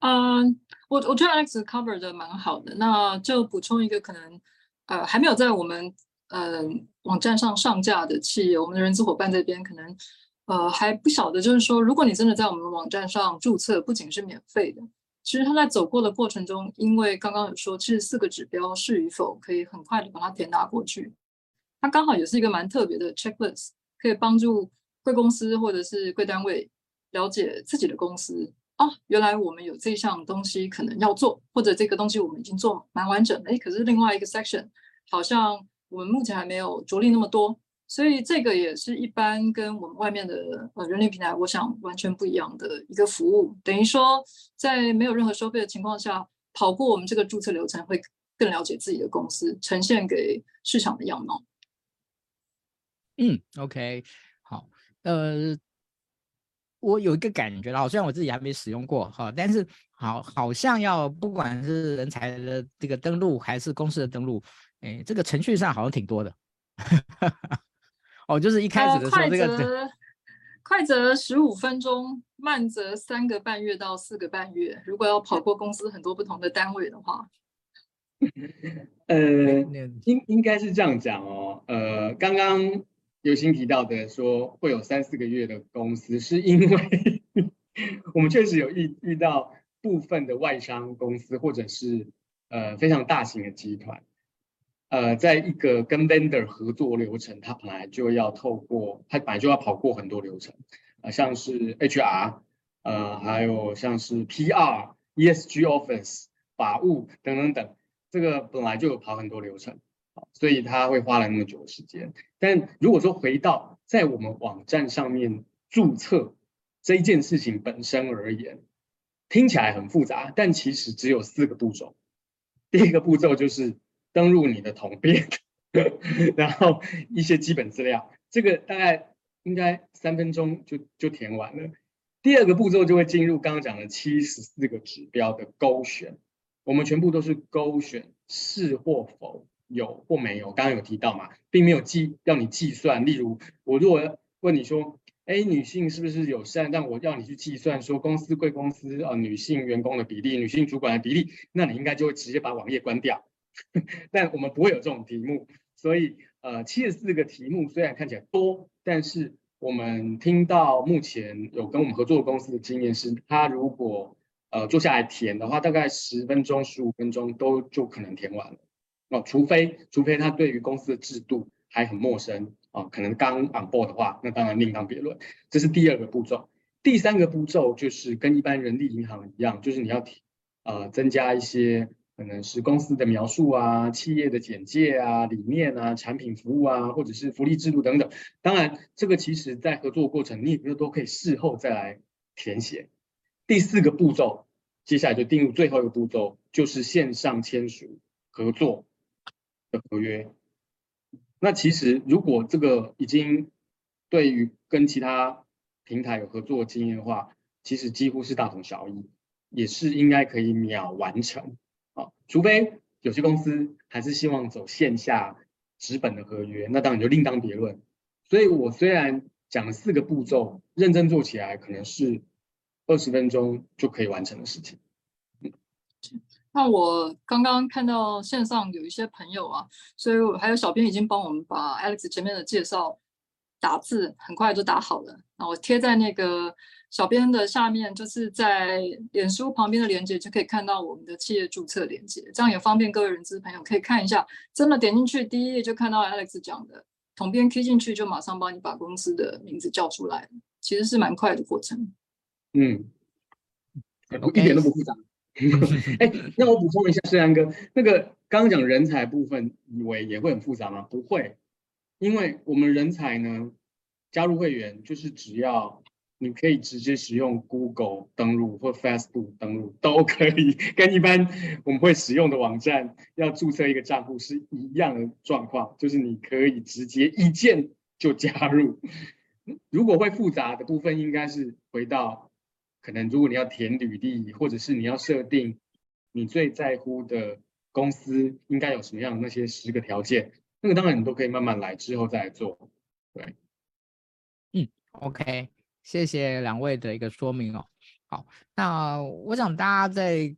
嗯我我觉得 Alex cover 的蛮好的，那就补充一个可能，呃，还没有在我们呃网站上上架的企业，我们的人资伙伴这边可能呃还不晓得，就是说，如果你真的在我们网站上注册，不仅是免费的，其实他在走过的过程中，因为刚刚有说，其实四个指标是与否可以很快的把它填答过去，它刚好也是一个蛮特别的 checklist，可以帮助贵公司或者是贵单位了解自己的公司。哦，原来我们有这项东西可能要做，或者这个东西我们已经做蛮完整的。诶，可是另外一个 section 好像我们目前还没有着力那么多，所以这个也是一般跟我们外面的呃人力平台，我想完全不一样的一个服务。等于说，在没有任何收费的情况下，跑过我们这个注册流程，会更了解自己的公司，呈现给市场的样貌。嗯，OK，好，呃。我有一个感觉啦，虽然我自己还没使用过哈，但是好好像要不管是人才的这个登录还是公司的登录，哎，这个程序上好像挺多的。哦，就是一开始的时候，这个、呃、快则快则十五分钟，慢则三个半月到四个半月。如果要跑过公司很多不同的单位的话，呃，应应该是这样讲哦。呃，刚刚。尤金提到的说会有三四个月的公司，是因为 我们确实有遇遇到部分的外商公司，或者是呃非常大型的集团，呃，在一个跟 vendor 合作流程，它本来就要透过，它本来就要跑过很多流程，呃，像是 HR，呃，还有像是 PR、ESG Office、法务等等等，这个本来就有跑很多流程。所以他会花了那么久的时间，但如果说回到在我们网站上面注册这一件事情本身而言，听起来很复杂，但其实只有四个步骤。第一个步骤就是登入你的统编，然后一些基本资料，这个大概应该三分钟就就填完了。第二个步骤就会进入刚刚讲的七十四个指标的勾选，我们全部都是勾选是或否。有或没有，刚刚有提到嘛，并没有计要你计算。例如，我如果问你说，哎，女性是不是友善？让我要你去计算说公司贵公司呃女性员工的比例、女性主管的比例，那你应该就会直接把网页关掉。但我们不会有这种题目，所以呃，七十四个题目虽然看起来多，但是我们听到目前有跟我们合作的公司的经验是，他如果呃坐下来填的话，大概十分钟、十五分钟都就可能填完了。除非除非他对于公司的制度还很陌生啊，可能刚 on board 的话，那当然另当别论。这是第二个步骤。第三个步骤就是跟一般人力银行一样，就是你要提呃增加一些。可能是公司的描述啊，企业的简介啊，理念啊，产品服务啊，或者是福利制度等等。当然，这个其实在合作过程，你也都可以事后再来填写。第四个步骤，接下来就进入最后一个步骤，就是线上签署合作的合约。那其实如果这个已经对于跟其他平台有合作经验的话，其实几乎是大同小异，也是应该可以秒完成。啊，除非有些公司还是希望走线下纸本的合约，那当然就另当别论。所以我虽然讲了四个步骤，认真做起来可能是二十分钟就可以完成的事情。那我刚刚看到线上有一些朋友啊，所以我还有小编已经帮我们把 Alex 前面的介绍打字很快就打好了，那我贴在那个。小编的下面就是在脸书旁边的链接，就可以看到我们的企业注册链接，这样也方便各位人资朋友可以看一下。真的点进去第一页就看到 Alex 讲的，统编 key 进去就马上帮你把公司的名字叫出来，其实是蛮快的过程。嗯，一点都不复杂。哎、那我补充一下，世安哥，那个刚刚讲人才部分，以为也会很复杂吗？不会，因为我们人才呢，加入会员就是只要。你可以直接使用 Google 登录或 Facebook 登录，都可以，跟一般我们会使用的网站要注册一个账户是一样的状况，就是你可以直接一键就加入。如果会复杂的部分，应该是回到可能如果你要填履历，或者是你要设定你最在乎的公司应该有什么样的那些十个条件，那个当然你都可以慢慢来，之后再来做。对，嗯，OK。谢谢两位的一个说明哦。好，那我想大家在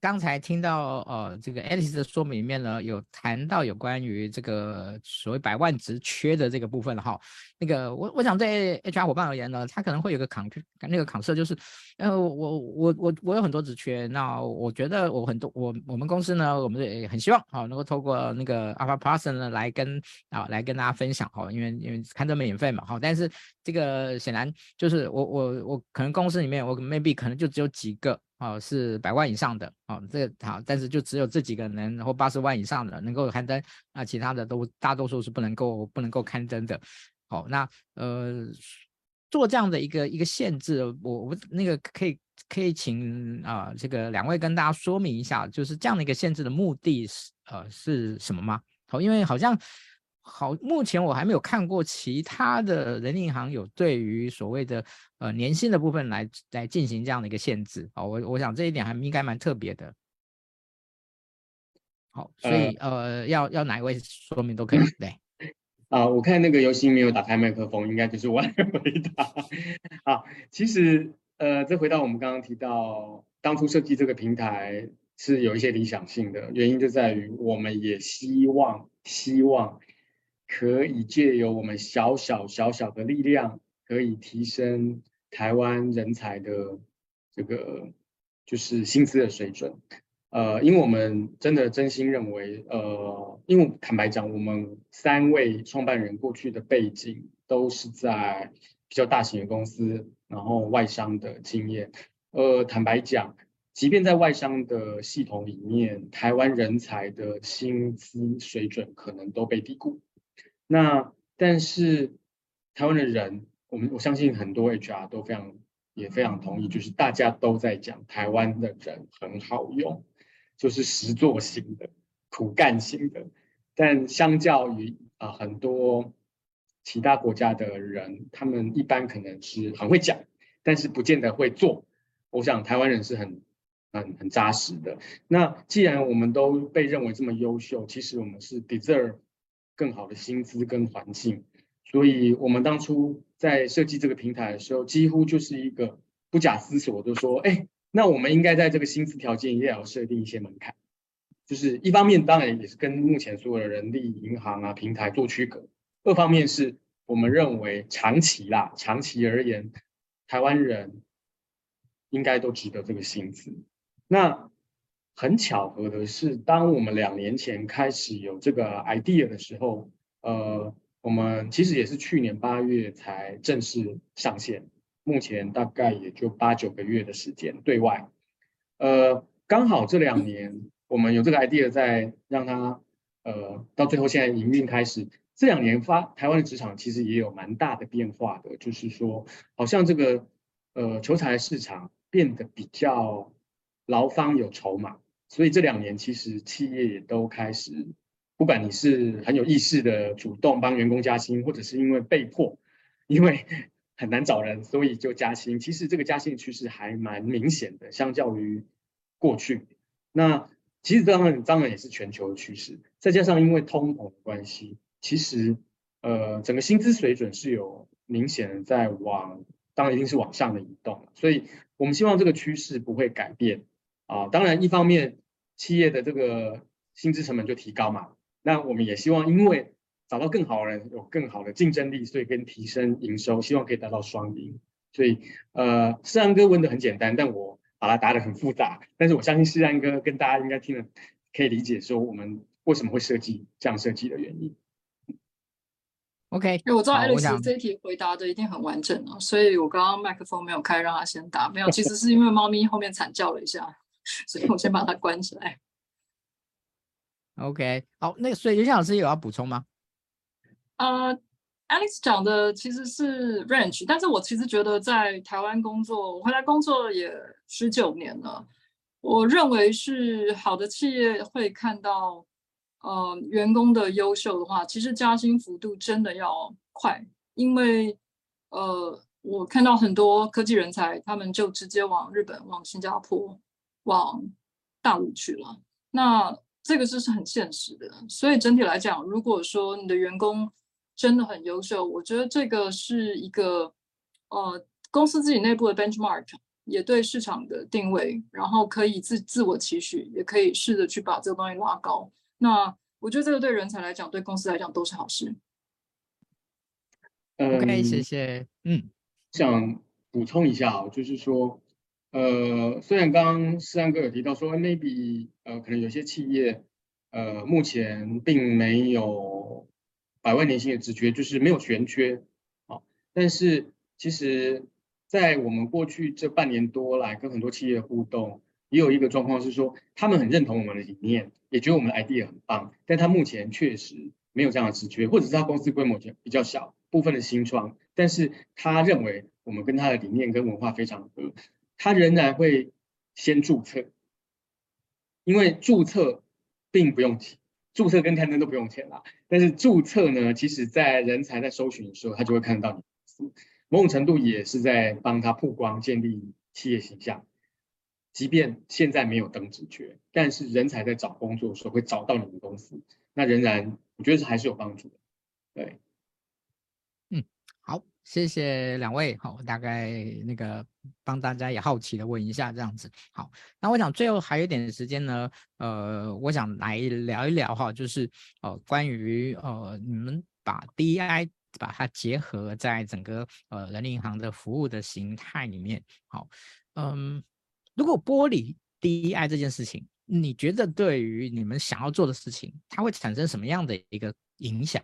刚才听到呃这个 Alice 的说明里面呢，有谈到有关于这个所谓百万职缺的这个部分哈。那个我我想对 HR 伙伴而言呢，他可能会有个 con 那个 concern 就是，呃我我我我有很多职缺，那我觉得我很多我我们公司呢，我们也很希望啊能够透过那个 Alpha Person 呢来跟啊来跟大家分享哈，因为因为看这么免费嘛哈，但是这个显然就是我我我可能公司里面我 maybe 可能就只有几个哦是百万以上的哦这个好，但是就只有这几个人然后八十万以上的能够刊登，那其他的都大多数是不能够不能够刊登的。好，那呃，做这样的一个一个限制，我我那个可以可以请啊、这个两位跟大家说明一下，就是这样的一个限制的目的是呃是什么吗？好，因为好像好，目前我还没有看过其他的人力银行有对于所谓的呃年薪的部分来来进行这样的一个限制。哦，我我想这一点还应该蛮特别的。好，所以呃，呃要要哪一位说明都可以，对。啊，我看那个游戏没有打开麦克风，应该就是我来回答。啊，其实呃，这回到我们刚刚提到，当初设计这个平台是有一些理想性的，原因就在于我们也希望希望可以借由我们小小小小的力量，可以提升台湾人才的这个就是薪资的水准。呃，因为我们真的真心认为，呃，因为坦白讲，我们三位创办人过去的背景都是在比较大型的公司，然后外商的经验。呃，坦白讲，即便在外商的系统里面，台湾人才的薪资水准可能都被低估。那但是台湾的人，我们我相信很多 HR 都非常也非常同意，就是大家都在讲台湾的人很好用。就是实作型的、苦干型的，但相较于啊、很多其他国家的人，他们一般可能是很会讲，但是不见得会做。我想台湾人是很、很、很扎实的。那既然我们都被认为这么优秀，其实我们是 deserve 更好的薪资跟环境。所以我们当初在设计这个平台的时候，几乎就是一个不假思索就说：“哎。”那我们应该在这个薪资条件也要设定一些门槛，就是一方面当然也是跟目前所有的人力银行啊平台做区隔，二方面是我们认为长期啦，长期而言，台湾人应该都值得这个薪资。那很巧合的是，当我们两年前开始有这个 idea 的时候，呃，我们其实也是去年八月才正式上线，目前大概也就八九个月的时间对外。呃，刚好这两年我们有这个 idea 在让它，呃，到最后现在营运开始，这两年发台湾的职场其实也有蛮大的变化的，就是说，好像这个呃求才市场变得比较劳方有筹码。所以这两年，其实企业也都开始，不管你是很有意识的主动帮员工加薪，或者是因为被迫，因为 很难找人，所以就加薪。其实这个加薪趋势还蛮明显的，相较于过去。那其实当然当然也是全球的趋势，再加上因为通膨的关系，其实呃整个薪资水准是有明显的在往，当然一定是往上的移动。所以我们希望这个趋势不会改变。啊，当然，一方面企业的这个薪资成本就提高嘛，那我们也希望，因为找到更好的人，有更好的竞争力，所以跟提升营收，希望可以达到双赢。所以，呃，世安哥问的很简单，但我把它答的很复杂。但是我相信世安哥跟大家应该听了可以理解，说我们为什么会设计这样设计的原因。OK，因为我知道 Alex 这一题回答的一定很完整哦，所以我刚刚麦克风没有开，让他先答。没有，其实是因为猫咪后面惨叫了一下。所以我先把它关起来。OK，好，那所以袁老师有要补充吗？呃、uh,，Alex 讲的其实是 range，但是我其实觉得在台湾工作，我回来工作也十九年了，我认为是好的企业会看到，呃，员工的优秀的话，其实加薪幅度真的要快，因为呃，我看到很多科技人才，他们就直接往日本、往新加坡。往大陆去了，那这个就是很现实的。所以整体来讲，如果说你的员工真的很优秀，我觉得这个是一个呃公司自己内部的 benchmark，也对市场的定位，然后可以自自我期许，也可以试着去把这个东西拉高。那我觉得这个对人才来讲，对公司来讲都是好事。OK，谢谢。嗯，想补充一下啊，就是说。呃，虽然刚刚世安哥有提到说，maybe 呃，可能有些企业呃，目前并没有百万年薪的职缺，就是没有悬缺啊。但是其实，在我们过去这半年多来跟很多企业互动，也有一个状况是说，他们很认同我们的理念，也觉得我们的 idea 很棒，但他目前确实没有这样的职缺，或者是他公司规模比较小，部分的新创，但是他认为我们跟他的理念跟文化非常合。他仍然会先注册，因为注册并不用钱，注册跟刊登都不用钱啦。但是注册呢，其实在人才在搜寻的时候，他就会看到你，某种程度也是在帮他曝光、建立企业形象。即便现在没有登职缺，但是人才在找工作的时候会找到你们公司，那仍然我觉得是还是有帮助的，对。谢谢两位，好，大概那个帮大家也好奇的问一下这样子，好，那我想最后还有一点时间呢，呃，我想来聊一聊哈，就是呃关于呃你们把 DEI 把它结合在整个呃人力银行的服务的形态里面，好，嗯，如果剥离 DEI 这件事情，你觉得对于你们想要做的事情，它会产生什么样的一个影响？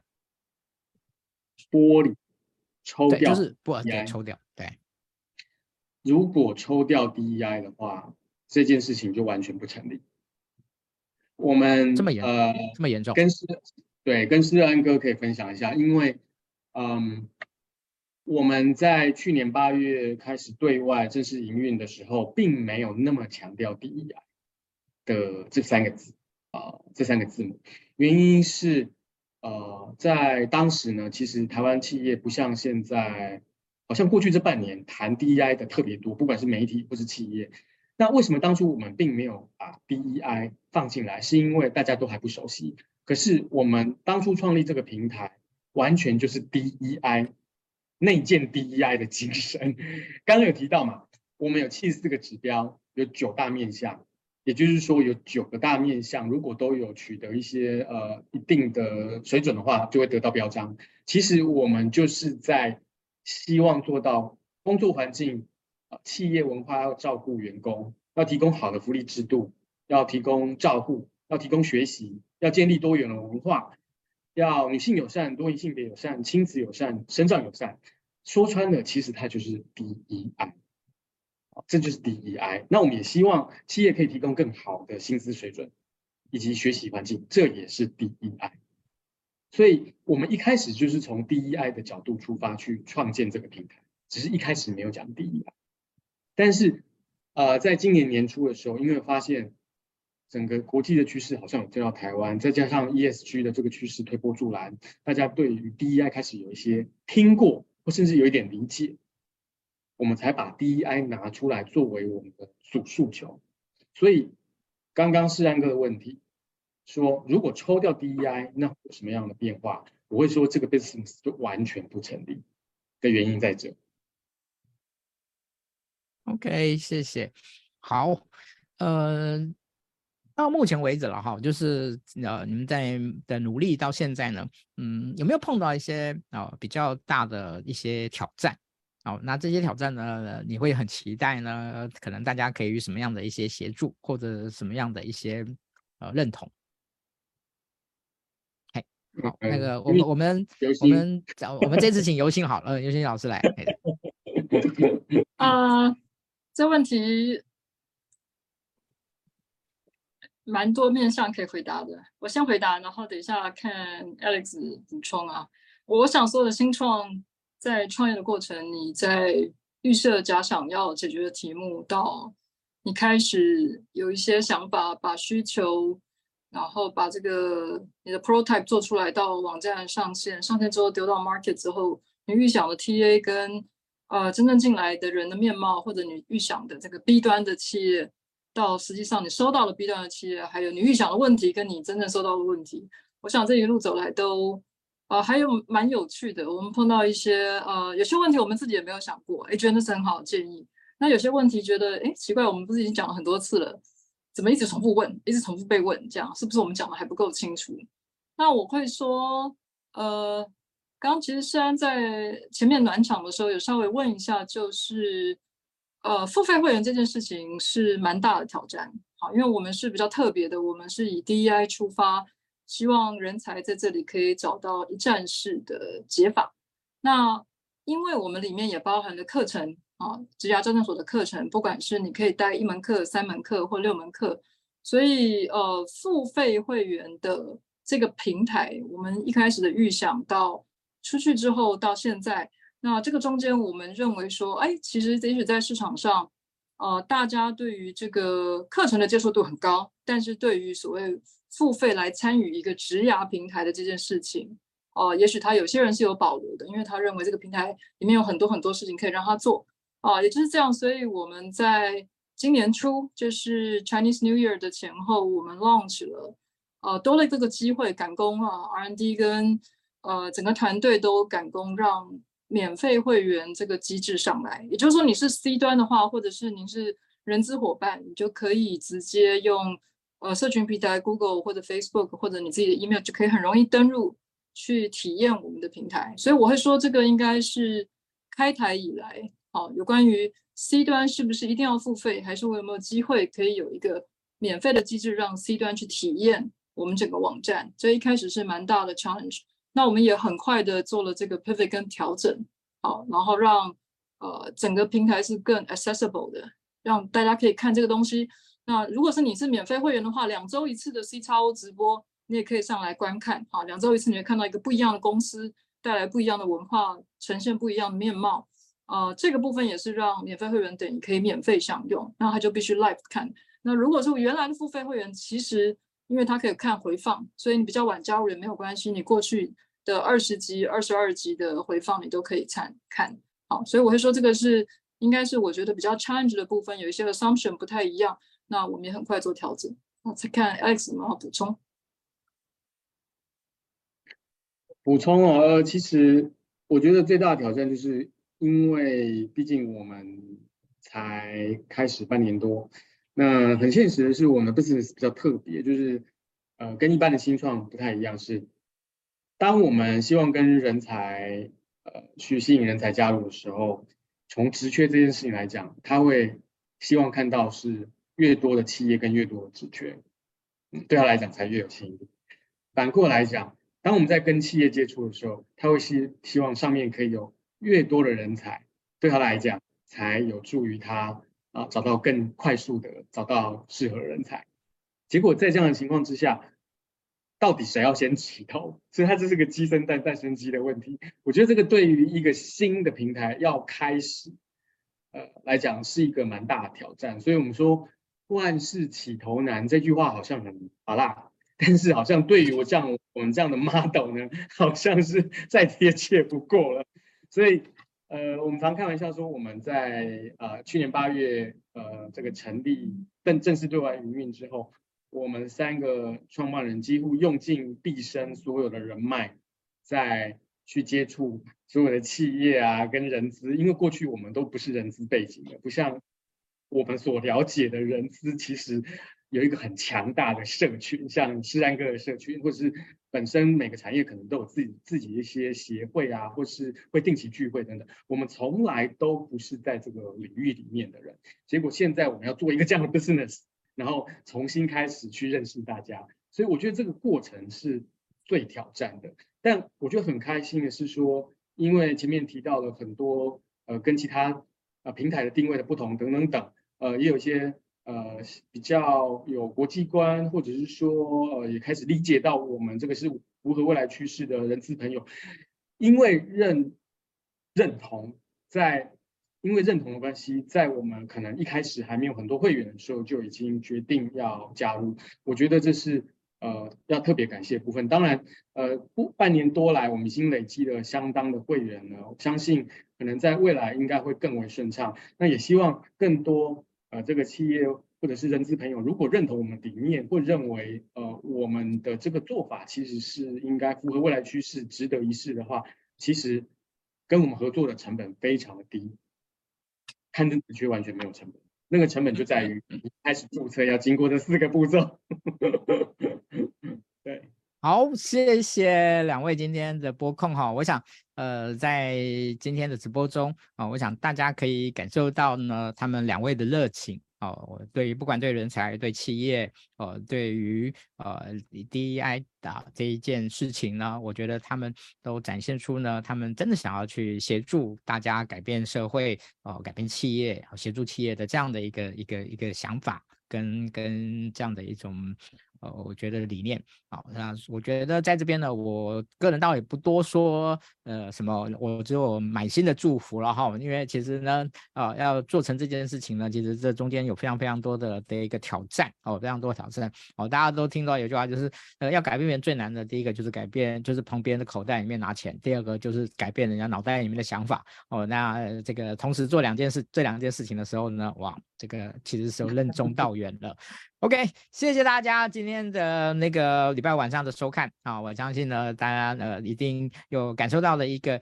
剥离。抽掉就是不对，抽掉对。如果抽掉 DEI 的话，这件事情就完全不成立。我们这么严呃这么严重，跟施对跟施安哥可以分享一下，因为嗯我们在去年八月开始对外正式营运的时候，并没有那么强调 DEI 的这三个字啊、呃、这三个字母，原因是。呃，在当时呢，其实台湾企业不像现在，好像过去这半年谈 DEI 的特别多，不管是媒体或是企业。那为什么当初我们并没有把 DEI 放进来？是因为大家都还不熟悉。可是我们当初创立这个平台，完全就是 DEI 内建 DEI 的精神。刚刚有提到嘛，我们有七十四个指标，有九大面向。也就是说，有九个大面向，如果都有取得一些呃一定的水准的话，就会得到标章。其实我们就是在希望做到工作环境，企业文化要照顾员工，要提供好的福利制度，要提供照顾，要提供学习，要建立多元的文化，要女性友善、多元性别友善、亲子友善、身障友善。说穿了，其实它就是 DEI，这就是 DEI。那我们也希望企业可以提供更好的薪资水准以及学习环境，这也是 DEI。所以，我们一开始就是从 DEI 的角度出发去创建这个平台，只是一开始没有讲 DEI。但是，呃，在今年年初的时候，因为发现整个国际的趋势好像有推到台湾，再加上 ESG 的这个趋势推波助澜，大家对于 DEI 开始有一些听过。或甚至有一点理解，我们才把 DEI 拿出来作为我们的主诉求。所以刚刚世安哥的问题说，如果抽掉 DEI，那有什么样的变化？我会说这个 business 就完全不成立的原因在这。OK，谢谢。好，呃。到目前为止了哈，就是呃，你们在的努力到现在呢，嗯，有没有碰到一些啊、呃、比较大的一些挑战？好、哦，那这些挑战呢，你会很期待呢？可能大家给予什么样的一些协助，或者什么样的一些呃认同？嘿，好，那个我们我们我们找我们这次请尤欣好了，尤欣老师来。啊、呃，这问题。蛮多面向可以回答的，我先回答，然后等一下看 Alex 补充啊。我想说的新创在创业的过程，你在预设假想要解决的题目，到你开始有一些想法，把需求，然后把这个你的 prototype 做出来，到网站上线，上线之后丢到 market 之后，你预想的 TA 跟呃真正进来的人的面貌，或者你预想的这个 B 端的企业。到实际上你收到了 B 端的企业，还有你预想的问题跟你真正收到的问题，我想这一路走来都，呃，还有蛮有趣的。我们碰到一些呃，有些问题我们自己也没有想过，哎，觉得那是很好的建议。那有些问题觉得，哎，奇怪，我们不是已经讲了很多次了，怎么一直重复问，一直重复被问，这样是不是我们讲的还不够清楚？那我会说，呃，刚刚其实虽然在前面暖场的时候有稍微问一下，就是。呃，付费会员这件事情是蛮大的挑战，好，因为我们是比较特别的，我们是以 DEI 出发，希望人才在这里可以找到一站式的解法。那因为我们里面也包含了课程啊，职涯招生所的课程，不管是你可以带一门课、三门课或六门课，所以呃，付费会员的这个平台，我们一开始的预想到出去之后到现在。那这个中间，我们认为说，哎，其实也许在市场上，呃，大家对于这个课程的接受度很高，但是对于所谓付费来参与一个职涯平台的这件事情，哦、呃，也许他有些人是有保留的，因为他认为这个平台里面有很多很多事情可以让他做，啊、也就是这样，所以我们在今年初，就是 Chinese New Year 的前后，我们 launch 了，呃，多了这个机会赶工啊，R&D 跟呃整个团队都赶工让。免费会员这个机制上来，也就是说，你是 C 端的话，或者是您是人资伙伴，你就可以直接用呃社群平台 Google 或者 Facebook 或者你自己的 email 就可以很容易登入去体验我们的平台。所以我会说，这个应该是开台以来，好，有关于 C 端是不是一定要付费，还是我有没有机会可以有一个免费的机制让 C 端去体验我们整个网站？这一开始是蛮大的 challenge。那我们也很快的做了这个 pivot 跟调整，好，然后让呃整个平台是更 accessible 的，让大家可以看这个东西。那如果是你是免费会员的话，两周一次的 CXO 直播，你也可以上来观看，好，两周一次你会看到一个不一样的公司，带来不一样的文化，呈现不一样的面貌。呃，这个部分也是让免费会员等于可以免费享用，那他就必须 live 看。那如果是原来的付费会员，其实因为他可以看回放，所以你比较晚加入也没有关系，你过去。的二十集、二十二集的回放，你都可以参看。好，所以我会说这个是应该是我觉得比较 challenge 的部分，有一些 assumption 不太一样。那我们也很快做调整。那再看 Alex 有没有补充？补充哦，呃，其实我觉得最大的挑战就是因为毕竟我们才开始半年多，那很现实的是我们的 business 比较特别，就是呃跟一般的新创不太一样是。当我们希望跟人才呃去吸引人才加入的时候，从职缺这件事情来讲，他会希望看到是越多的企业跟越多的职缺，嗯，对他来讲才越有吸引力。反过来讲，当我们在跟企业接触的时候，他会希希望上面可以有越多的人才，对他来讲才有助于他啊找到更快速的找到适合的人才。结果在这样的情况之下，到底谁要先起头？所以它这是个鸡生蛋，蛋生鸡的问题。我觉得这个对于一个新的平台要开始，呃，来讲是一个蛮大的挑战。所以我们说万事起头难这句话好像很好啦，但是好像对于我这样我们这样的 model 呢，好像是 再贴切不过了。所以呃，我们常开玩笑说，我们在呃去年八月呃这个成立正正式对外营运之后。我们三个创办人几乎用尽毕生所有的人脉，在去接触所有的企业啊，跟人资，因为过去我们都不是人资背景的，不像我们所了解的人资，其实有一个很强大的社群，像诗安哥的社群，或者是本身每个产业可能都有自己自己一些协会啊，或是会定期聚会等等，我们从来都不是在这个领域里面的人，结果现在我们要做一个这样的 business。然后重新开始去认识大家，所以我觉得这个过程是最挑战的。但我觉得很开心的是说，因为前面提到了很多呃跟其他呃平台的定位的不同等等等，呃也有一些呃比较有国际观，或者是说呃也开始理解到我们这个是符合未来趋势的人资朋友，因为认认同在。因为认同的关系，在我们可能一开始还没有很多会员的时候，就已经决定要加入。我觉得这是呃要特别感谢的部分。当然，呃，不半年多来，我们已经累积了相当的会员了。我相信可能在未来应该会更为顺畅。那也希望更多呃这个企业或者是人资朋友，如果认同我们理念，或认为呃我们的这个做法其实是应该符合未来趋势，值得一试的话，其实跟我们合作的成本非常的低。看证只需完全没有成本，那个成本就在于开始注册要经过这四个步骤。好，谢谢两位今天的播控哈，我想呃在今天的直播中啊，我想大家可以感受到呢他们两位的热情。哦，对于不管对人才、对企业，呃，对于呃 DEI 的这一件事情呢，我觉得他们都展现出呢，他们真的想要去协助大家改变社会，哦、改变企业，协助企业的这样的一个一个一个想法，跟跟这样的一种。呃，我觉得理念。好，那我觉得在这边呢，我个人倒也不多说，呃，什么，我只有满心的祝福了哈，因为其实呢，啊、呃，要做成这件事情呢，其实这中间有非常非常多的的一个挑战哦，非常多挑战。哦，大家都听到有句话就是，呃，要改变别人最难的，第一个就是改变，就是从别人的口袋里面拿钱，第二个就是改变人家脑袋里面的想法。哦，那这个同时做两件事，这两件事情的时候呢，哇，这个其实是任重道远了。OK，谢谢大家今天天的那个礼拜晚上的收看啊！我相信呢，大家呃一定有感受到了一个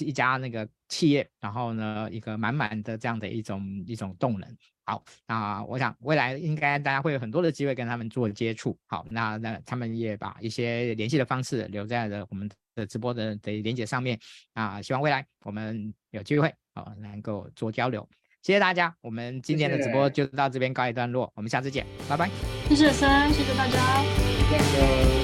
一家那个企业，然后呢一个满满的这样的一种一种动能。好，那我想未来应该大家会有很多的机会跟他们做接触。好，那那他们也把一些联系的方式留在了我们的直播的的连接上面啊，希望未来我们有机会啊能够做交流。谢谢大家，我们今天的直播就到这边告一段落，谢谢，我们下次见，拜拜。谢谢三，谢谢大家。谢谢。